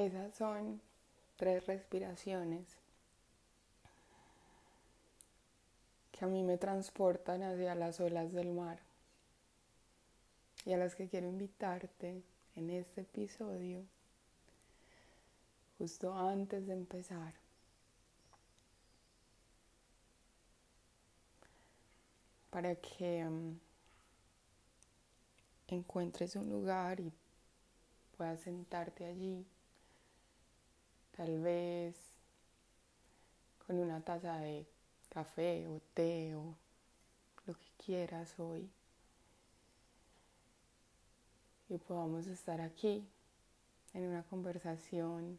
Esas son tres respiraciones que a mí me transportan hacia las olas del mar y a las que quiero invitarte en este episodio justo antes de empezar. Para que um, encuentres un lugar y puedas sentarte allí, tal vez con una taza de café o té o lo que quieras hoy. Y podamos estar aquí en una conversación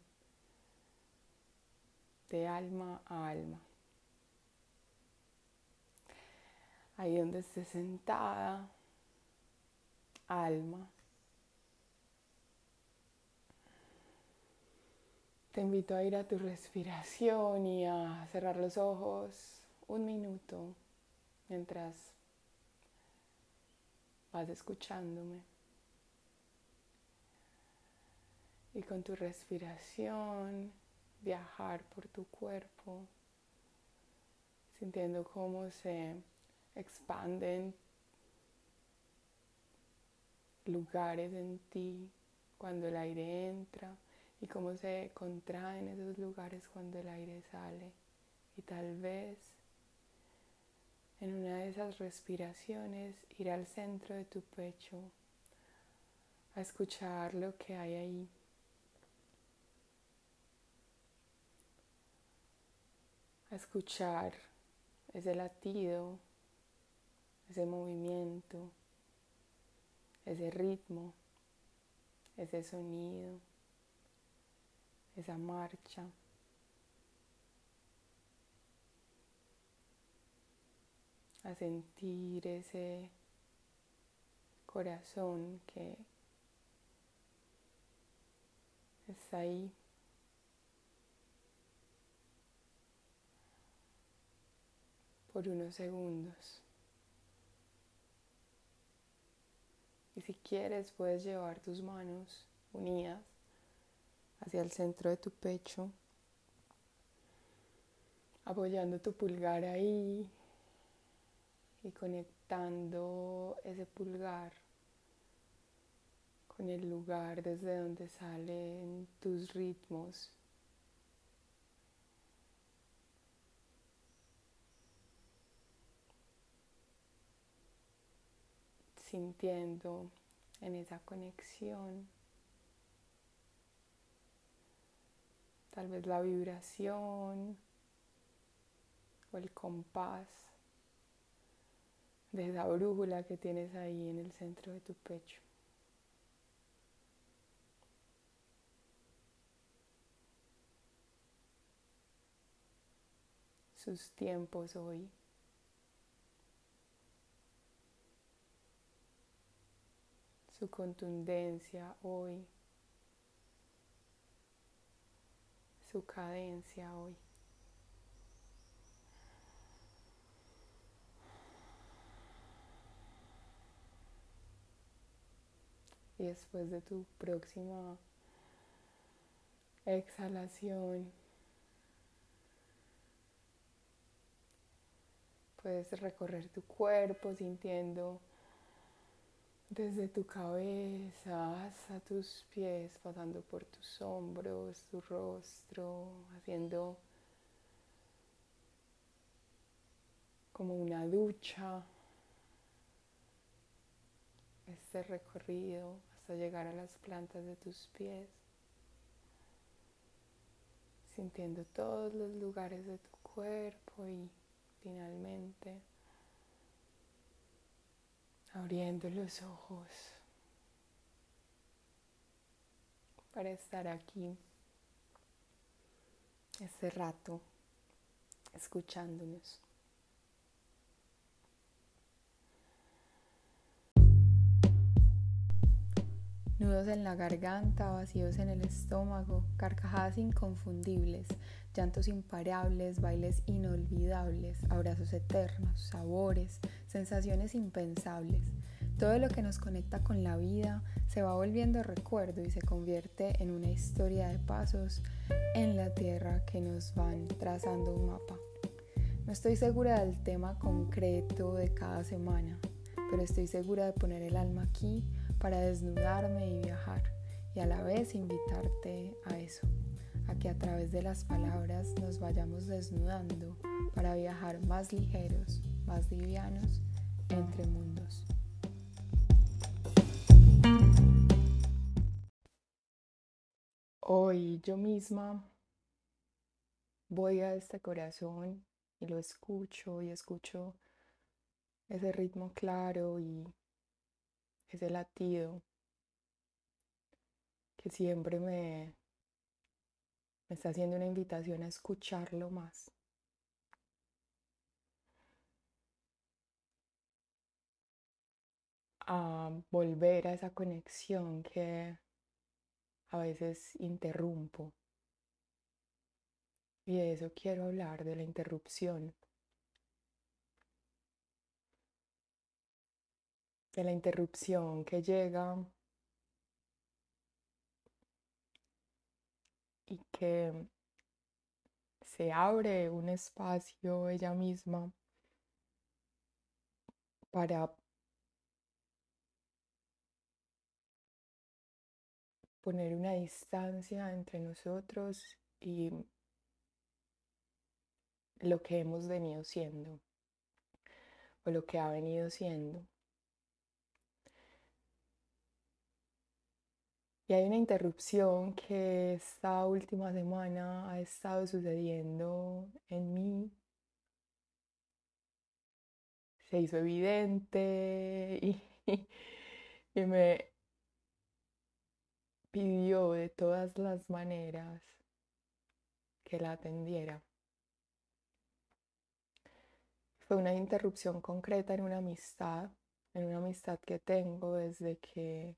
de alma a alma. Ahí donde estés sentada, alma. Te invito a ir a tu respiración y a cerrar los ojos un minuto mientras vas escuchándome. Y con tu respiración viajar por tu cuerpo, sintiendo cómo se expanden lugares en ti cuando el aire entra y cómo se contraen esos lugares cuando el aire sale. Y tal vez en una de esas respiraciones ir al centro de tu pecho a escuchar lo que hay ahí. A escuchar ese latido, ese movimiento ese ritmo, ese sonido, esa marcha. A sentir ese corazón que está ahí. por unos segundos. Y si quieres puedes llevar tus manos unidas hacia el centro de tu pecho, apoyando tu pulgar ahí y conectando ese pulgar con el lugar desde donde salen tus ritmos. sintiendo en esa conexión. Tal vez la vibración o el compás de esa brújula que tienes ahí en el centro de tu pecho. Sus tiempos hoy. su contundencia hoy, su cadencia hoy. Y después de tu próxima exhalación, puedes recorrer tu cuerpo sintiendo desde tu cabeza hasta tus pies, pasando por tus hombros, tu rostro, haciendo como una ducha este recorrido hasta llegar a las plantas de tus pies, sintiendo todos los lugares de tu cuerpo y finalmente abriendo los ojos para estar aquí este rato escuchándonos. Nudos en la garganta, vacíos en el estómago, carcajadas inconfundibles, llantos imparables, bailes inolvidables, abrazos eternos, sabores, sensaciones impensables. Todo lo que nos conecta con la vida se va volviendo recuerdo y se convierte en una historia de pasos en la tierra que nos van trazando un mapa. No estoy segura del tema concreto de cada semana, pero estoy segura de poner el alma aquí para desnudarme y viajar y a la vez invitarte a eso, a que a través de las palabras nos vayamos desnudando para viajar más ligeros, más livianos entre mundos. Hoy yo misma voy a este corazón y lo escucho y escucho ese ritmo claro y ese latido que siempre me, me está haciendo una invitación a escucharlo más. A volver a esa conexión que a veces interrumpo. Y de eso quiero hablar, de la interrupción. De la interrupción que llega y que se abre un espacio ella misma para poner una distancia entre nosotros y lo que hemos venido siendo o lo que ha venido siendo. Y hay una interrupción que esta última semana ha estado sucediendo en mí. Se hizo evidente y, me de todas las maneras que la atendiera. Fue una interrupción concreta en una amistad, en una amistad que tengo desde que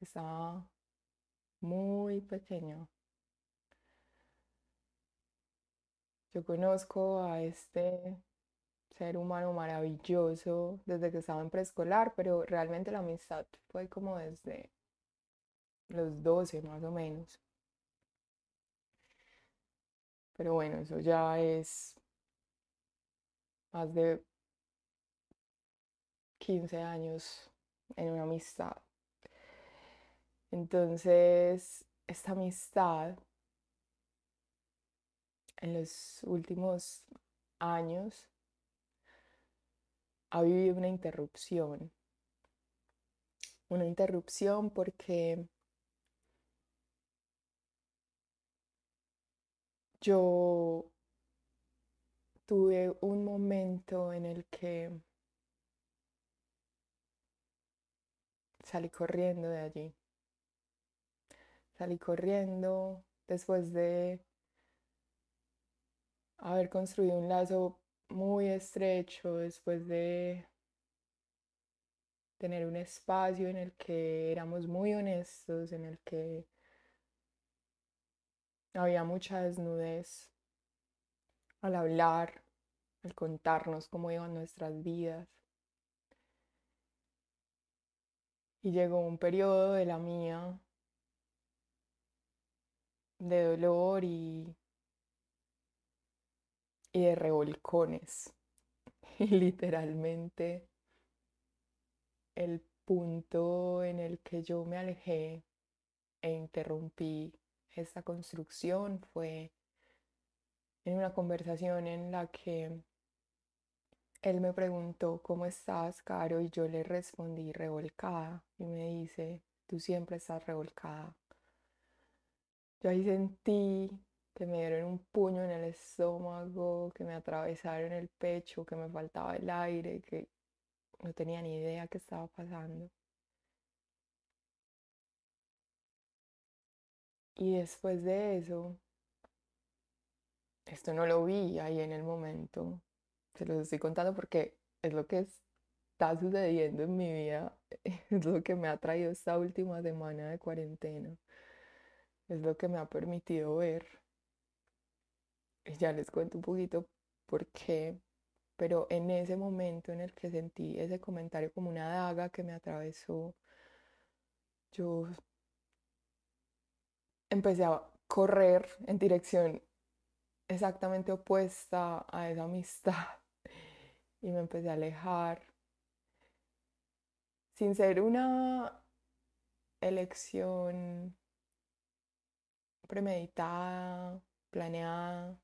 estaba muy pequeño. Yo conozco a este ser humano maravilloso desde que estaba en preescolar, pero realmente la amistad fue como desde los 12 más o menos. Pero bueno, eso ya es más de 15 años en una amistad. Entonces, esta amistad en los últimos años ha vivido una interrupción. Una interrupción porque yo tuve un momento en el que salí corriendo de allí. Salí corriendo después de haber construido un lazo muy estrecho, después de tener un espacio en el que éramos muy honestos, en el que había mucha desnudez al hablar, al contarnos cómo iban nuestras vidas. Y llegó un periodo de la mía de dolor y, y de revolcones. Y literalmente el punto en el que yo me alejé e interrumpí esta construcción fue en una conversación en la que él me preguntó, ¿cómo estás, Caro? Y yo le respondí revolcada y me dice, tú siempre estás revolcada. Yo ahí sentí que me dieron un puño en el estómago, que me atravesaron el pecho, que me faltaba el aire, que no tenía ni idea qué estaba pasando. Y después de eso, esto no lo vi ahí en el momento. Se lo estoy contando porque es lo que está sucediendo en mi vida. Es lo que me ha traído esta última semana de cuarentena. Es lo que me ha permitido ver. Y ya les cuento un poquito por qué. pero en ese momento en el que sentí ese comentario como una daga que me atravesó, yo empecé a correr en dirección exactamente opuesta a esa amistad y me empecé a alejar sin ser una elección premeditada, planeada.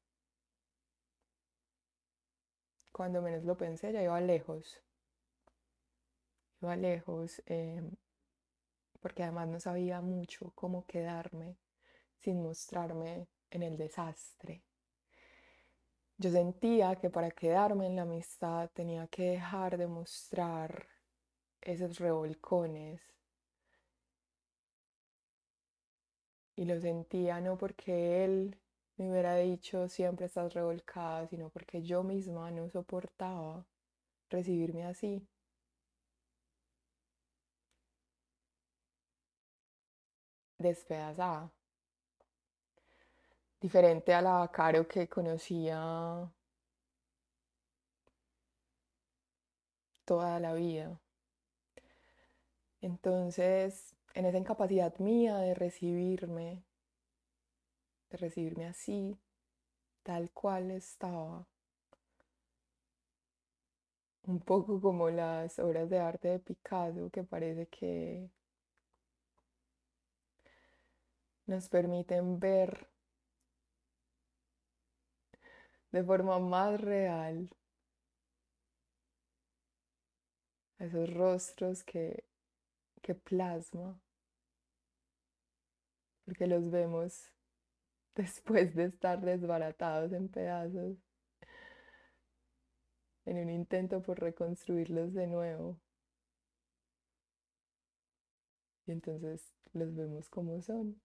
Cuando menos lo pensé, ya iba lejos. Iba lejos em, porque además no sabía mucho cómo quedarme sin mostrarme en el desastre. Yo sentía que para quedarme en la amistad tenía que dejar de mostrar esos revolcones. Y lo sentía no porque él me hubiera dicho siempre estás revolcada, sino porque yo misma no soportaba recibirme así. Despedazada diferente a la Caro que conocía toda la vida. Entonces, en esa incapacidad mía de recibirme, de recibirme así, tal cual estaba, un poco como las obras de arte de Picasso, que parece que nos permiten ver de forma más real. Esos rostros que, que plasma, porque los vemos después de estar desbaratados en pedazos, en un intento por reconstruirlos de nuevo. Y entonces los vemos como son,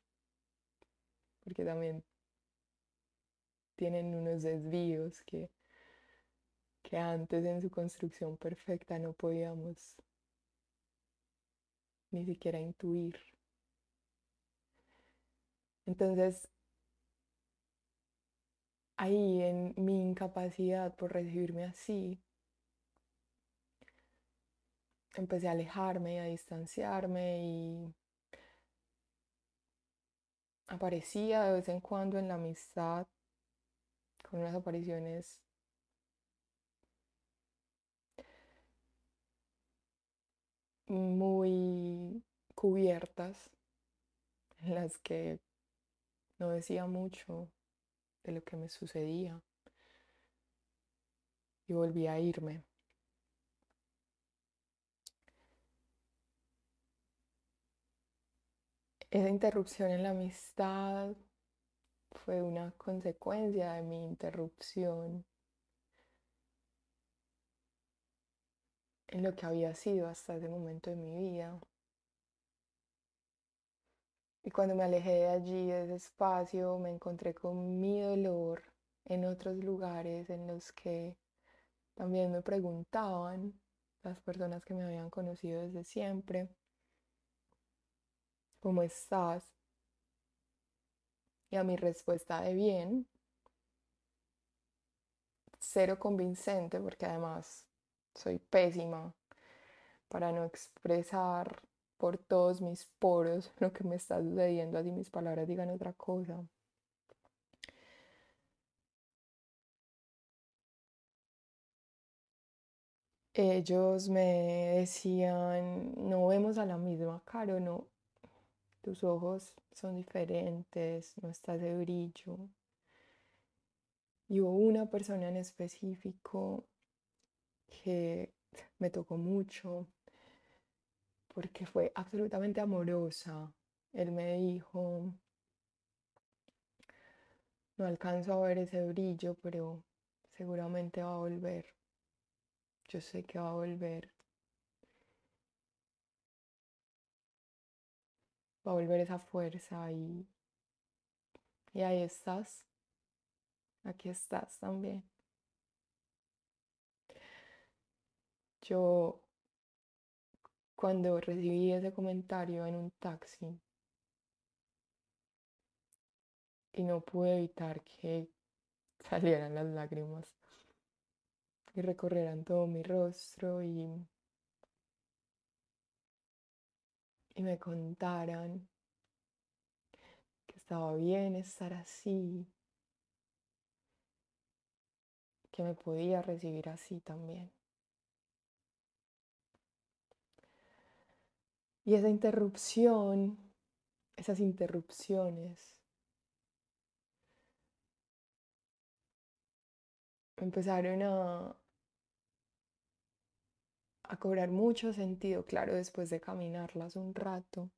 porque también tienen unos desvíos que, que antes en su construcción perfecta no podíamos ni siquiera intuir. Entonces, ahí en mi incapacidad por recibirme así, empecé a alejarme y a distanciarme y aparecía de vez en cuando en la amistad con unas apariciones muy cubiertas, en las que no decía mucho de lo que me sucedía y volví a irme. Esa interrupción en la amistad fue una consecuencia de mi interrupción en lo que había sido hasta ese momento de mi vida. Y cuando me alejé de allí, de ese espacio, me encontré con mi dolor en otros lugares en los que también me preguntaban las personas que me habían conocido desde siempre, ¿cómo estás? Y a mi respuesta de bien, cero convincente, porque además soy pésima para no expresar por todos mis poros lo que me está sucediendo, así mis palabras digan otra cosa. Ellos me decían, no vemos a la misma cara, no, tus ojos son diferentes, no estás de brillo. Y hubo una persona en específico que me tocó mucho porque fue absolutamente amorosa. Él me dijo, no alcanzo a ver ese brillo, pero seguramente va a volver. Yo sé que va a volver. Va a volver esa fuerza y, y ahí estás. Aquí estás también. Yo cuando recibí ese comentario en un taxi y no pude evitar que salieran las lágrimas. y recorrieran todo mi rostro y, y me contaran que estaba bien estar así, que me podía recibir así también. Y esa interrupción, esas interrupciones, empezaron a, a cobrar mucho sentido, claro, después de caminarlas un rato.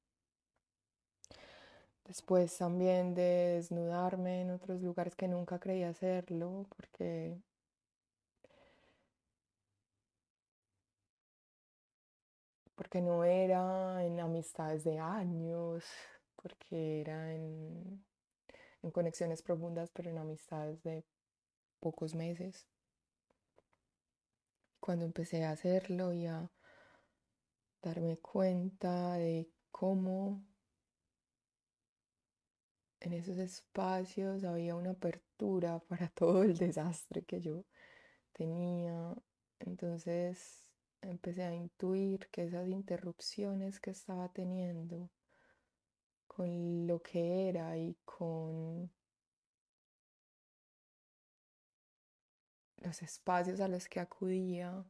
Después también de desnudarme en otros lugares que nunca creía hacerlo, porque porque no era en amistades de años, porque era en, en conexiones profundas, pero en amistades de pocos meses. Cuando empecé a hacerlo y a darme cuenta de cómo en esos espacios había una apertura para todo el desastre que yo tenía. Entonces empecé a intuir que esas interrupciones que estaba teniendo con lo que era y con los espacios a los que acudía,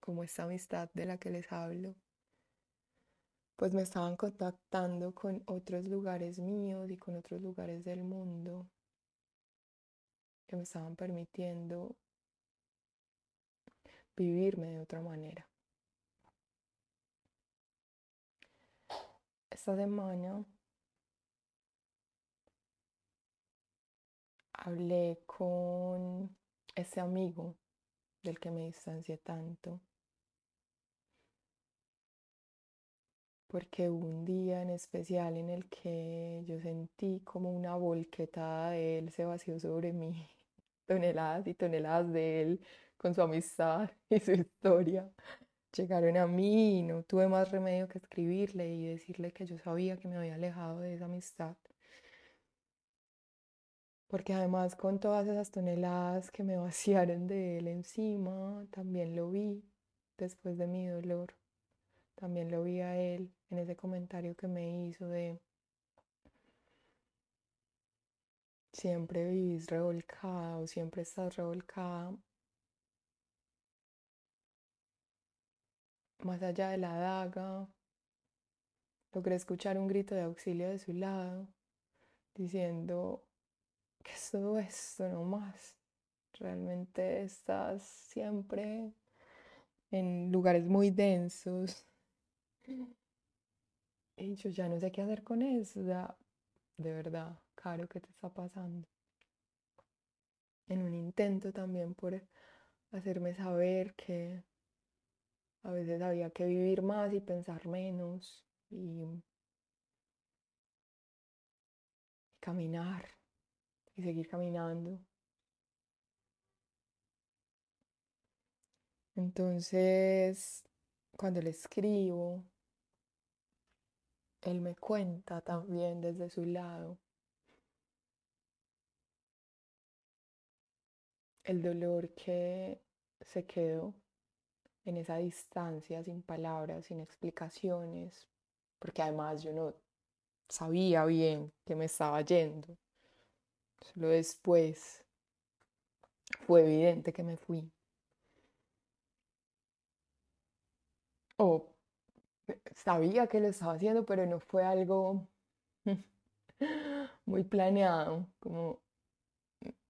como esta amistad de la que les hablo, pues me estaban contactando con otros lugares míos y con otros lugares del mundo que me estaban permitiendo vivirme de otra manera. Esta semana hablé con ese amigo del que me distancié tanto. Porque un día en especial en el que yo sentí como una volquetada de él se vació sobre mí, toneladas y toneladas de él con su amistad y su historia. Llegaron a mí y no tuve más remedio que escribirle y decirle que yo sabía que me había alejado de esa amistad. Porque además con todas esas toneladas que me vaciaron de él encima, también lo vi después de mi dolor. También lo vi a él en ese comentario que me hizo de siempre vivís revolcada o siempre estás revolcada Más allá de la daga, logré escuchar un grito de auxilio de su lado, diciendo, ¿qué es todo esto no más? Realmente estás siempre en lugares muy densos. Y yo ya no sé qué hacer con eso. de verdad, Caro, ¿qué te está pasando? En un intento también por hacerme saber que a veces había que vivir más y pensar menos y caminar y seguir caminando. Entonces, cuando le escribo, él me cuenta también desde su lado el dolor que se quedó en esa distancia, sin palabras, sin explicaciones, porque además yo no sabía bien que me estaba yendo. Solo después fue evidente que me fui. O sabía que lo estaba haciendo, pero no fue algo muy planeado, como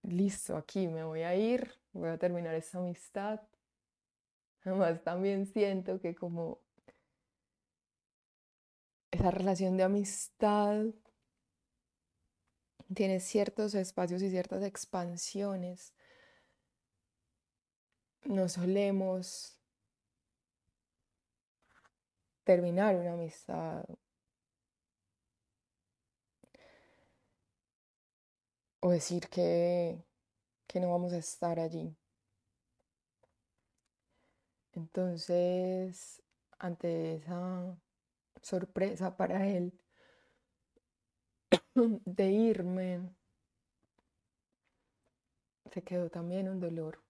listo, aquí me voy a ir, voy a terminar esta amistad, Además, también siento que como esa relación de amistad tiene ciertos espacios y ciertas expansiones. No solemos terminar una amistad o decir que, que no vamos a estar allí. Entonces, ante esa sorpresa para él de irme, se quedó también un dolor.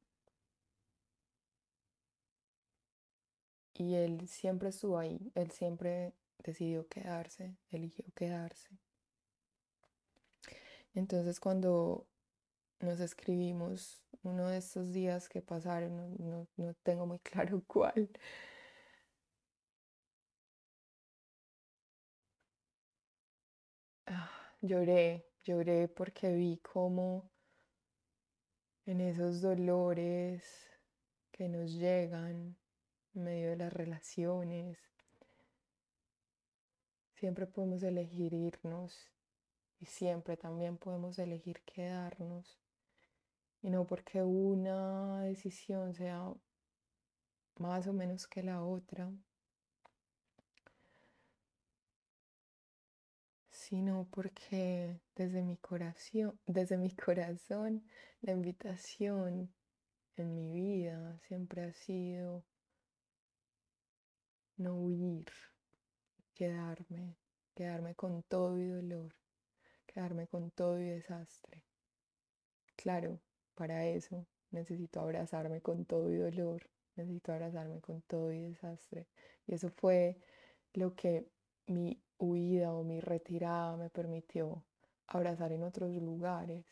Y él siempre estuvo ahí, él siempre decidió quedarse, eligió quedarse. Entonces cuando nos escribimos uno de estos días que pasaron, no, no, no tengo muy claro cuál, ah, lloré, lloré porque vi cómo en esos dolores que nos llegan en medio de las relaciones, siempre podemos elegir irnos y siempre también podemos elegir quedarnos. Y no porque una decisión sea más o menos que la otra, sino porque desde mi corazón, desde mi corazón la invitación en mi vida siempre ha sido no huir, quedarme, quedarme con todo y dolor quedarme con todo y desastre. Claro, para eso necesito abrazarme con todo y dolor, necesito abrazarme con todo y desastre. Y eso fue lo que mi huida o mi retirada me permitió abrazar en otros lugares.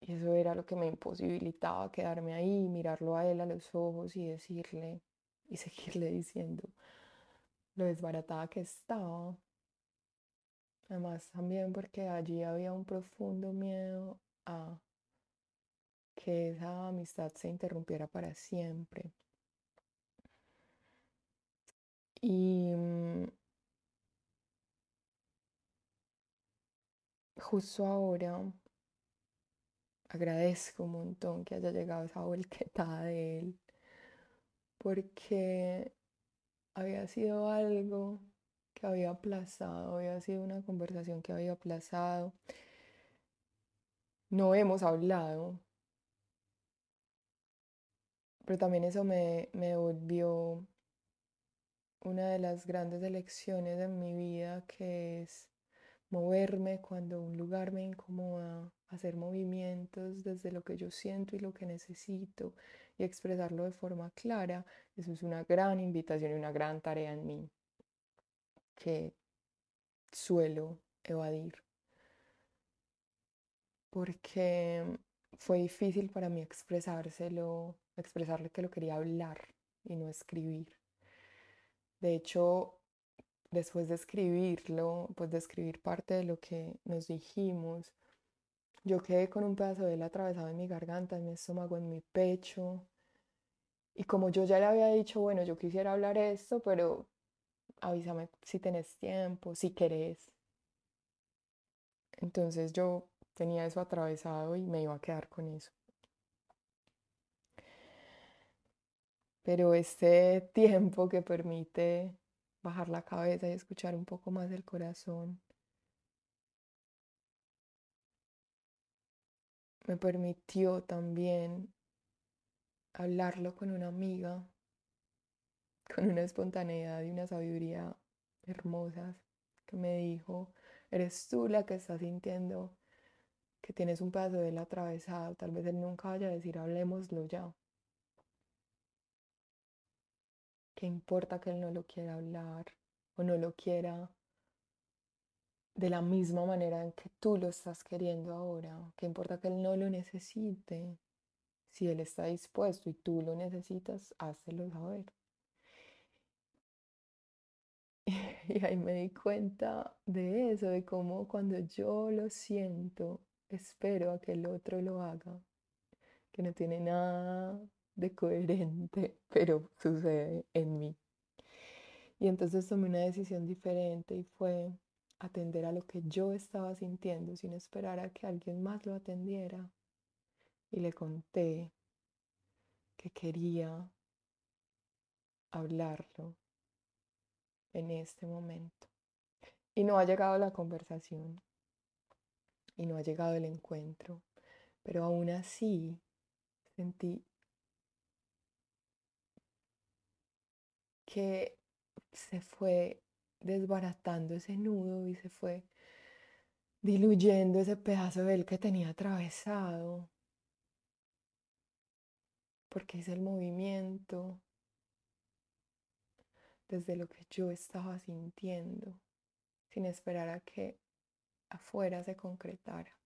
Y eso era lo que me imposibilitaba quedarme ahí, mirarlo a él a los ojos y decirle, y seguirle diciendo lo desbaratada que estaba, Además también porque allí había un profundo miedo a que esa amistad se interrumpiera para siempre. Y justo ahora agradezco un montón que haya llegado esa volquetada de él, porque había sido algo que había aplazado, había sido una conversación que había aplazado. No hemos hablado, pero también eso me, me devolvió una de las grandes elecciones de mi vida, que es moverme cuando un lugar me incomoda, hacer movimientos desde lo que yo siento y lo que necesito y expresarlo de forma clara. Eso es una gran invitación y una gran tarea en mí que suelo evadir. Porque fue difícil para mí expresárselo, expresarle que lo quería hablar y no escribir. De hecho, después de escribirlo, pues de escribir parte de lo que nos dijimos, yo quedé con un pedazo de él atravesado en mi garganta, en mi estómago, en mi pecho. Y como yo ya le había dicho, bueno, yo quisiera hablar esto, pero avísame si tenés tiempo, si querés. Entonces yo tenía eso atravesado y me iba a quedar con eso. Pero este tiempo que permite bajar la cabeza y escuchar un poco más el corazón, me permitió también hablarlo con una amiga con una espontaneidad y una sabiduría hermosas que me dijo, eres tú la que está sintiendo que tienes un pedazo de él atravesado, tal vez él nunca vaya a decir hablemoslo ya. ¿Qué importa que él no lo quiera hablar o no lo quiera de la misma manera en que tú lo estás queriendo ahora? ¿Qué importa que él no lo necesite? Si él está dispuesto y tú lo necesitas, házelo saber. Y ahí me di cuenta de eso, de cómo cuando yo lo siento, espero a que el otro lo haga, que no tiene nada de coherente, pero sucede en mí. Y entonces tomé una decisión diferente y fue atender a lo que yo estaba sintiendo sin esperar a que alguien más lo atendiera. Y le conté que quería hablarlo, en este momento. Y no ha llegado la conversación y no ha llegado el encuentro, pero aún así sentí que se fue desbaratando ese nudo y se fue diluyendo ese pedazo de él que tenía atravesado, porque hice el movimiento desde lo que yo estaba sintiendo, sin esperar a que afuera se concretara.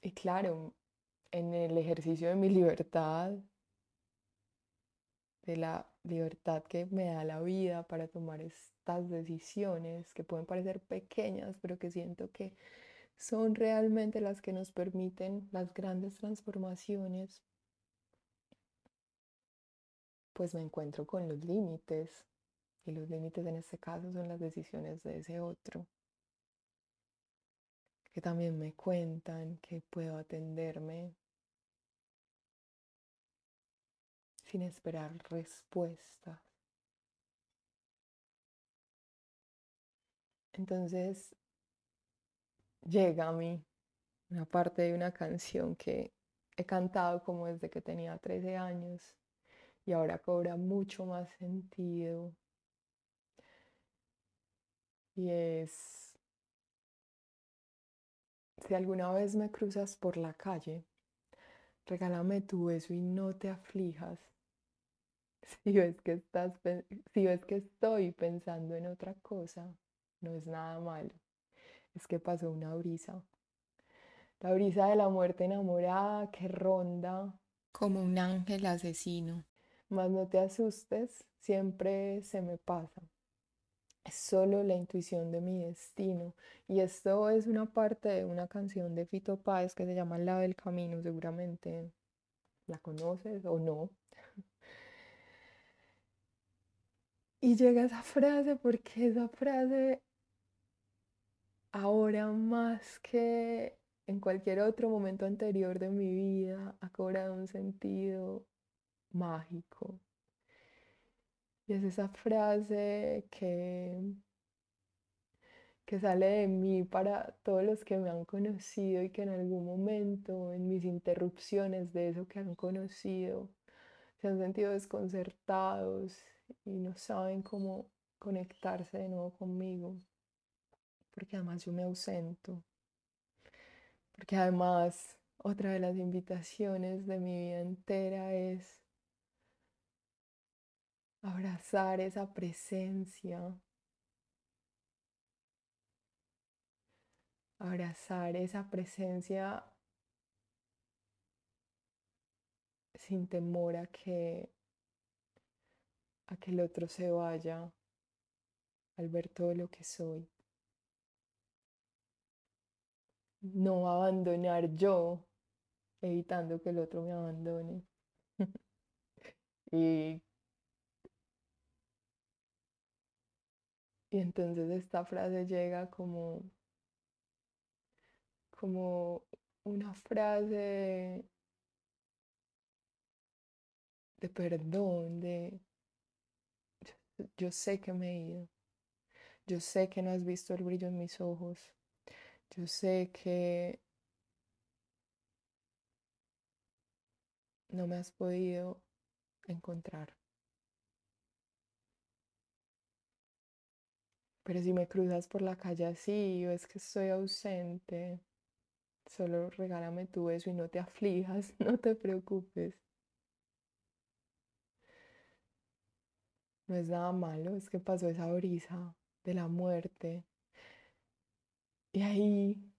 Y claro, en el ejercicio de mi libertad, de la libertad que me da la vida para tomar estas decisiones que pueden parecer pequeñas, pero que siento que son realmente las que nos permiten las grandes transformaciones, pues me encuentro con los límites. Y los límites en este caso son las decisiones de ese otro que también me cuentan que puedo atenderme sin esperar respuestas. Entonces llega a mí una parte de una canción que he cantado como desde que tenía 13 años y ahora cobra mucho más sentido. Y es si alguna vez me cruzas por la calle, regálame tu beso y no te aflijas. Si ves que estás si ves que estoy pensando en otra cosa, no es nada malo. Es que pasó una brisa. La brisa de la muerte enamorada que ronda como un ángel asesino. Mas no te asustes, siempre se me pasa es solo la intuición de mi destino. Y esto es una parte de una canción de Fito Páez que se llama La del Camino, seguramente la conoces o no. Y llega esa frase porque esa frase ahora más que en cualquier otro momento anterior de mi vida ha cobrado un sentido mágico, y es esa frase que, que sale de mí para todos los que me han conocido y que en algún momento, en mis interrupciones de eso que han conocido, se han sentido desconcertados y no saben cómo conectarse de nuevo conmigo. Porque además yo me ausento. Porque además otra de las invitaciones de mi vida entera es abrazar esa presencia, abrazar esa presencia sin temor a que que el otro se vaya al ver todo lo que soy. No abandonar yo, evitando que el otro me abandone. y Y entonces esta frase llega como, como una frase de, perdón, de yo sé que me he ido. Yo sé que no has visto el brillo en mis ojos. Yo sé que no me has podido encontrar. Pero si me cruzas por la calle así y ves que estoy ausente, solo regálame tu beso y no te aflijas, no te preocupes. No es nada malo, es que pasó esa brisa de la muerte. Y ahí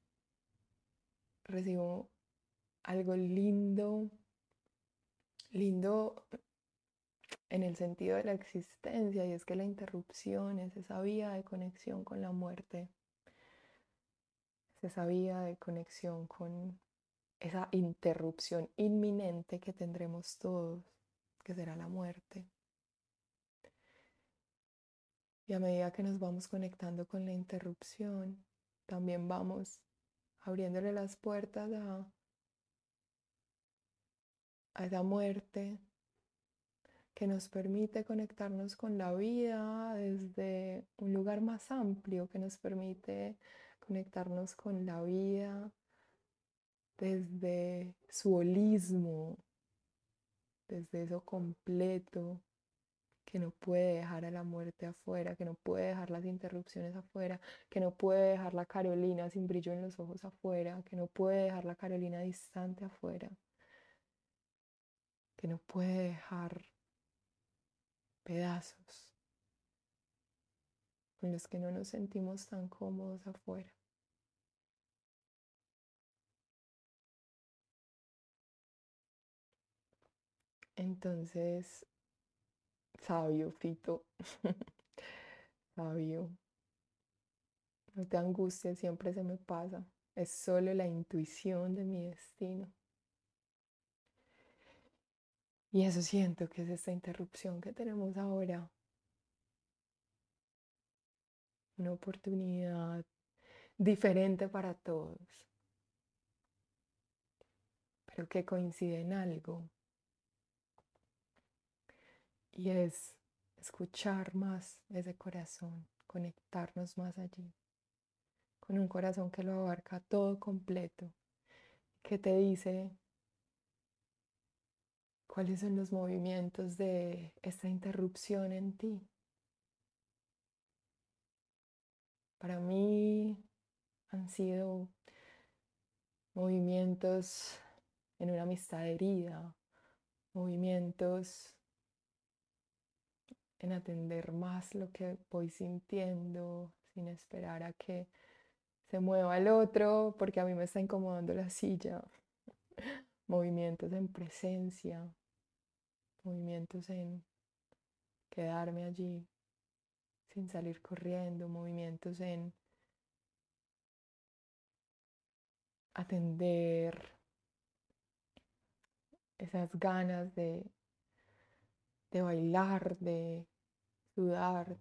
recibo algo lindo, lindo en el sentido de la existencia y es que la interrupción es esa vía de conexión con la muerte, es esa vía de conexión con esa interrupción inminente que tendremos todos, que será la muerte. Y a medida que nos vamos conectando con la interrupción, también vamos abriéndole las puertas a, a esa muerte que nos permite conectarnos con la vida desde un lugar más amplio, que nos permite conectarnos con la vida desde su holismo, desde eso completo, que no puede dejar a la muerte afuera, que no puede dejar las interrupciones afuera, que no puede dejar la Carolina sin brillo en los ojos afuera, que no puede dejar la Carolina distante afuera, que no puede dejar pedazos con los que no nos sentimos tan cómodos afuera. Entonces, sabio, Fito, sabio, no te angusties, siempre se me pasa, es solo la intuición de mi destino. Y eso siento que es esta interrupción que tenemos ahora. Una oportunidad diferente para todos, pero que coincide en algo. Y es escuchar más ese corazón, conectarnos más allí, con un corazón que lo abarca todo completo, que te dice cuáles son los movimientos de esta interrupción en ti. Para mí han sido movimientos en una amistad herida, movimientos en atender más lo que voy sintiendo, sin esperar a que se mueva el otro, porque a mí me está incomodando la silla. Movimientos en presencia, movimientos en quedarme allí sin salir corriendo, movimientos en atender esas ganas de, de bailar, de sudar,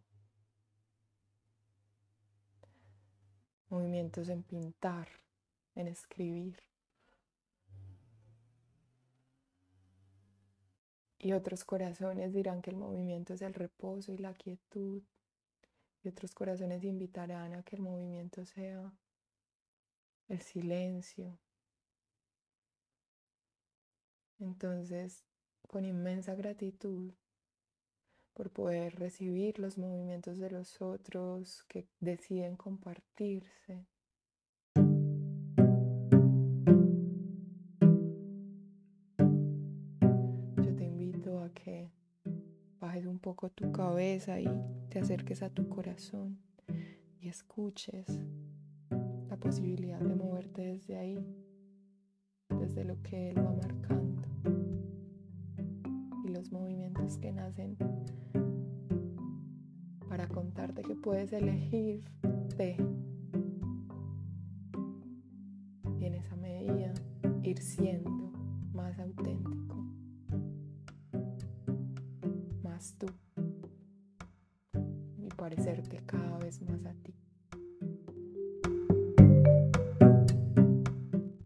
movimientos en pintar, en escribir. Y otros corazones dirán que el movimiento es el reposo y la quietud. Y otros corazones invitarán a que el movimiento sea el silencio. Entonces, con inmensa gratitud por poder recibir los movimientos de los otros que deciden compartirse, poco tu cabeza y te acerques a tu corazón y escuches la posibilidad de moverte desde ahí, desde lo que Él va marcando los movimientos que nacen para contarte que puedes elegirte y en esa medida ir siendo